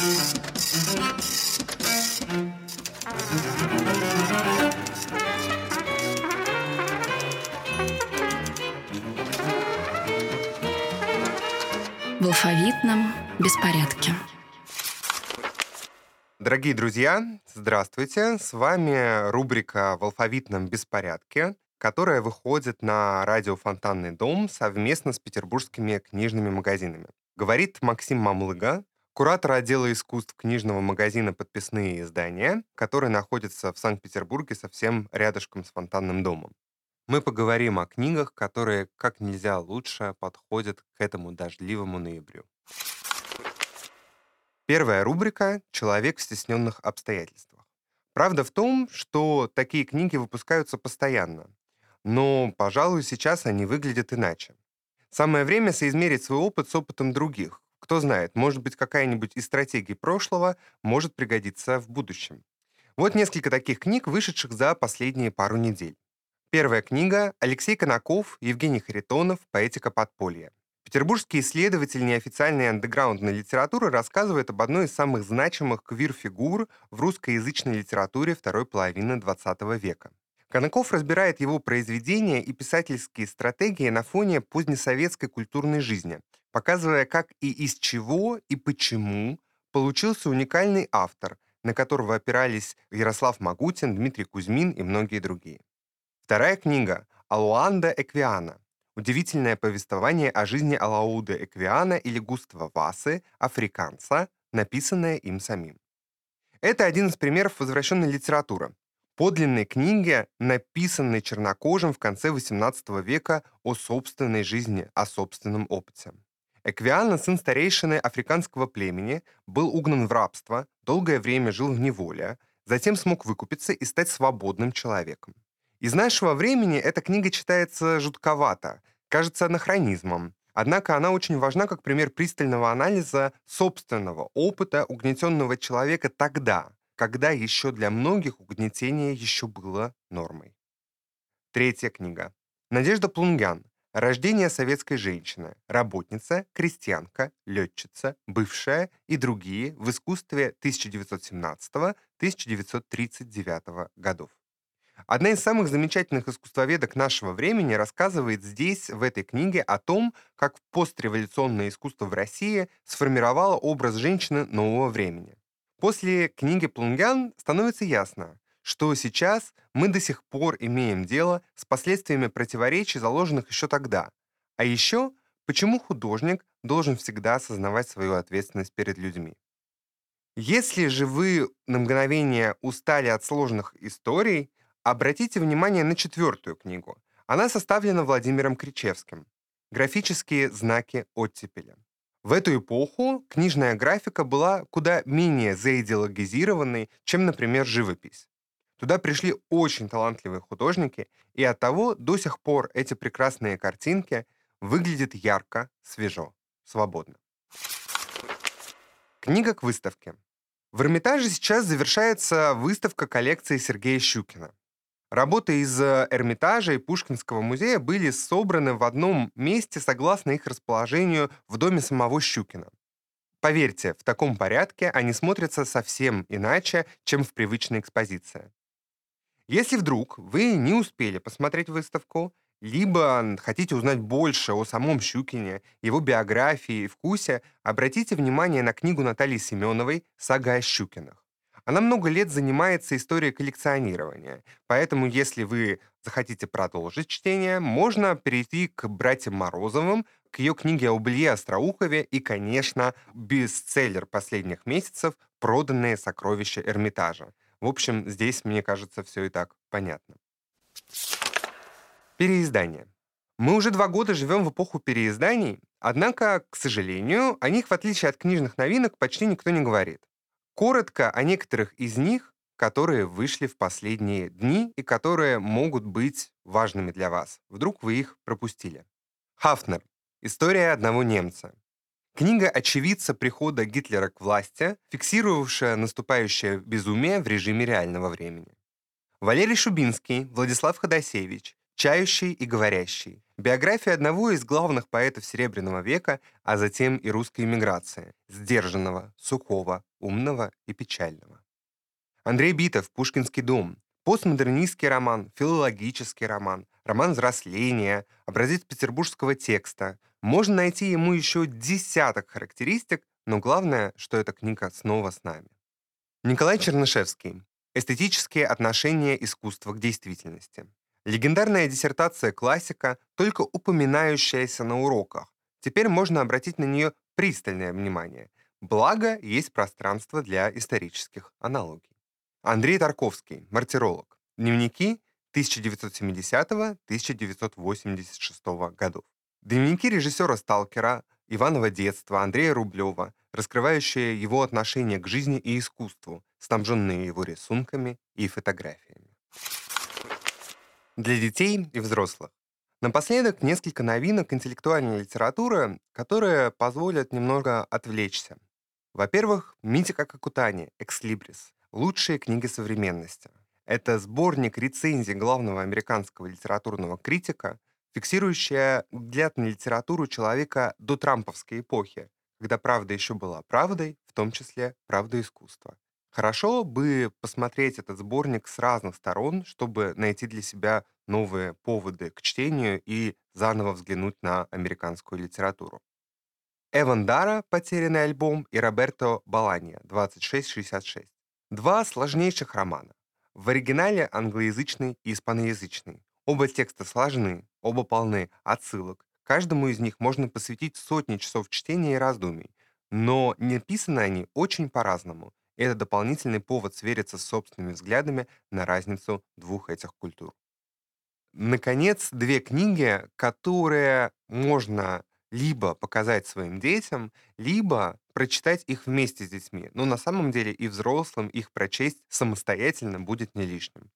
В алфавитном беспорядке. Дорогие друзья, здравствуйте. С вами рубрика «В алфавитном беспорядке», которая выходит на радио «Фонтанный дом» совместно с петербургскими книжными магазинами. Говорит Максим Мамлыга, куратор отдела искусств книжного магазина «Подписные издания», который находится в Санкт-Петербурге совсем рядышком с Фонтанным домом. Мы поговорим о книгах, которые как нельзя лучше подходят к этому дождливому ноябрю. Первая рубрика «Человек в стесненных обстоятельствах». Правда в том, что такие книги выпускаются постоянно, но, пожалуй, сейчас они выглядят иначе. Самое время соизмерить свой опыт с опытом других. Кто знает, может быть, какая-нибудь из стратегий прошлого может пригодиться в будущем. Вот несколько таких книг, вышедших за последние пару недель. Первая книга Алексей Конаков, Евгений Харитонов «Поэтика подполья». Петербургский исследователь неофициальной андеграундной литературы рассказывает об одной из самых значимых квир-фигур в русскоязычной литературе второй половины XX века. Конаков разбирает его произведения и писательские стратегии на фоне позднесоветской культурной жизни, показывая, как и из чего и почему получился уникальный автор, на которого опирались Ярослав Магутин, Дмитрий Кузьмин и многие другие. Вторая книга «Алуанда Эквиана» удивительное повествование о жизни Алауда Эквиана или Густава Васы, африканца, написанное им самим. Это один из примеров возвращенной литературы, подлинной книги, написанной чернокожим в конце XVIII века о собственной жизни, о собственном опыте. Эквиана, сын старейшины африканского племени, был угнан в рабство, долгое время жил в неволе, затем смог выкупиться и стать свободным человеком. Из нашего времени эта книга читается жутковато, кажется анахронизмом. Однако она очень важна как пример пристального анализа собственного опыта угнетенного человека тогда, когда еще для многих угнетение еще было нормой. Третья книга. Надежда Плунгян. Рождение советской женщины. Работница, крестьянка, летчица, бывшая и другие в искусстве 1917-1939 годов. Одна из самых замечательных искусствоведок нашего времени рассказывает здесь, в этой книге, о том, как постреволюционное искусство в России сформировало образ женщины нового времени. После книги Плунгян становится ясно, что сейчас мы до сих пор имеем дело с последствиями противоречий, заложенных еще тогда. А еще, почему художник должен всегда осознавать свою ответственность перед людьми. Если же вы на мгновение устали от сложных историй, обратите внимание на четвертую книгу. Она составлена Владимиром Кричевским «Графические знаки оттепеля». В эту эпоху книжная графика была куда менее заидеологизированной, чем, например, живопись. Туда пришли очень талантливые художники, и оттого до сих пор эти прекрасные картинки выглядят ярко, свежо, свободно. Книга к выставке. В Эрмитаже сейчас завершается выставка коллекции Сергея Щукина. Работы из э, Эрмитажа и Пушкинского музея были собраны в одном месте согласно их расположению в доме самого Щукина. Поверьте, в таком порядке они смотрятся совсем иначе, чем в привычной экспозиции. Если вдруг вы не успели посмотреть выставку, либо хотите узнать больше о самом Щукине, его биографии и вкусе, обратите внимание на книгу Натальи Семеновой «Сага о Щукинах». Она много лет занимается историей коллекционирования, поэтому если вы захотите продолжить чтение, можно перейти к братьям Морозовым, к ее книге об Илье Остроухове и, конечно, бестселлер последних месяцев «Проданные сокровища Эрмитажа». В общем, здесь, мне кажется, все и так понятно. Переиздание. Мы уже два года живем в эпоху переизданий, однако, к сожалению, о них, в отличие от книжных новинок, почти никто не говорит. Коротко о некоторых из них, которые вышли в последние дни и которые могут быть важными для вас. Вдруг вы их пропустили. Хафнер. История одного немца. Книга очевидца прихода Гитлера к власти, фиксировавшая наступающее безумие в режиме реального времени. Валерий Шубинский, Владислав Ходосевич. «Чающий и говорящий». Биография одного из главных поэтов Серебряного века, а затем и русской эмиграции. Сдержанного, сухого, умного и печального. Андрей Битов «Пушкинский дом». Постмодернистский роман, филологический роман, роман взросления, образец петербургского текста. Можно найти ему еще десяток характеристик, но главное, что эта книга снова с нами. Николай Чернышевский. Эстетические отношения искусства к действительности. Легендарная диссертация классика, только упоминающаяся на уроках. Теперь можно обратить на нее пристальное внимание. Благо, есть пространство для исторических аналогий. Андрей Тарковский, мартиролог. Дневники 1970-1986 годов. Дневники режиссера «Сталкера», Иванова детства, Андрея Рублева, раскрывающие его отношение к жизни и искусству, снабженные его рисунками и фотографиями. Для детей и взрослых. Напоследок несколько новинок интеллектуальной литературы, которые позволят немного отвлечься. Во-первых, Митика Какутани «Экслибрис» — лучшие книги современности. Это сборник рецензий главного американского литературного критика, фиксирующая взгляд на литературу человека до трамповской эпохи, когда правда еще была правдой, в том числе правда искусства. Хорошо бы посмотреть этот сборник с разных сторон, чтобы найти для себя новые поводы к чтению и заново взглянуть на американскую литературу. Эван Дара «Потерянный альбом» и Роберто Баланья «2666». Два сложнейших романа. В оригинале англоязычный и испаноязычный. Оба текста сложны, оба полны отсылок. Каждому из них можно посвятить сотни часов чтения и раздумий. Но написаны они очень по-разному. Это дополнительный повод свериться с собственными взглядами на разницу двух этих культур. Наконец, две книги, которые можно либо показать своим детям, либо прочитать их вместе с детьми. Но на самом деле и взрослым их прочесть самостоятельно будет не лишним.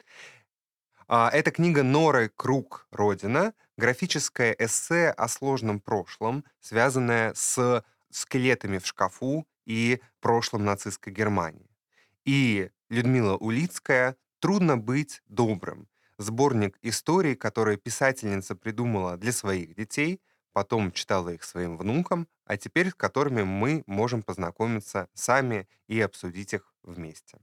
А, Это книга Норы Круг «Родина», графическое эссе о сложном прошлом, связанное с скелетами в шкафу и прошлым нацистской Германии. И Людмила Улицкая «Трудно быть добрым», сборник историй, которые писательница придумала для своих детей – потом читала их своим внукам, а теперь с которыми мы можем познакомиться сами и обсудить их вместе.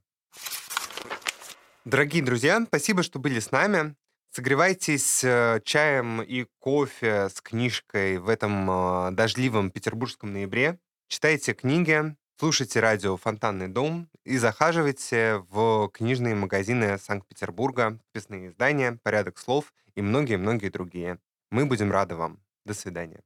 Дорогие друзья, спасибо, что были с нами. Согревайтесь э, чаем и кофе с книжкой в этом э, дождливом петербургском ноябре. Читайте книги, слушайте радио «Фонтанный дом» и захаживайте в книжные магазины Санкт-Петербурга, подписные издания, порядок слов и многие-многие другие. Мы будем рады вам. До свидания.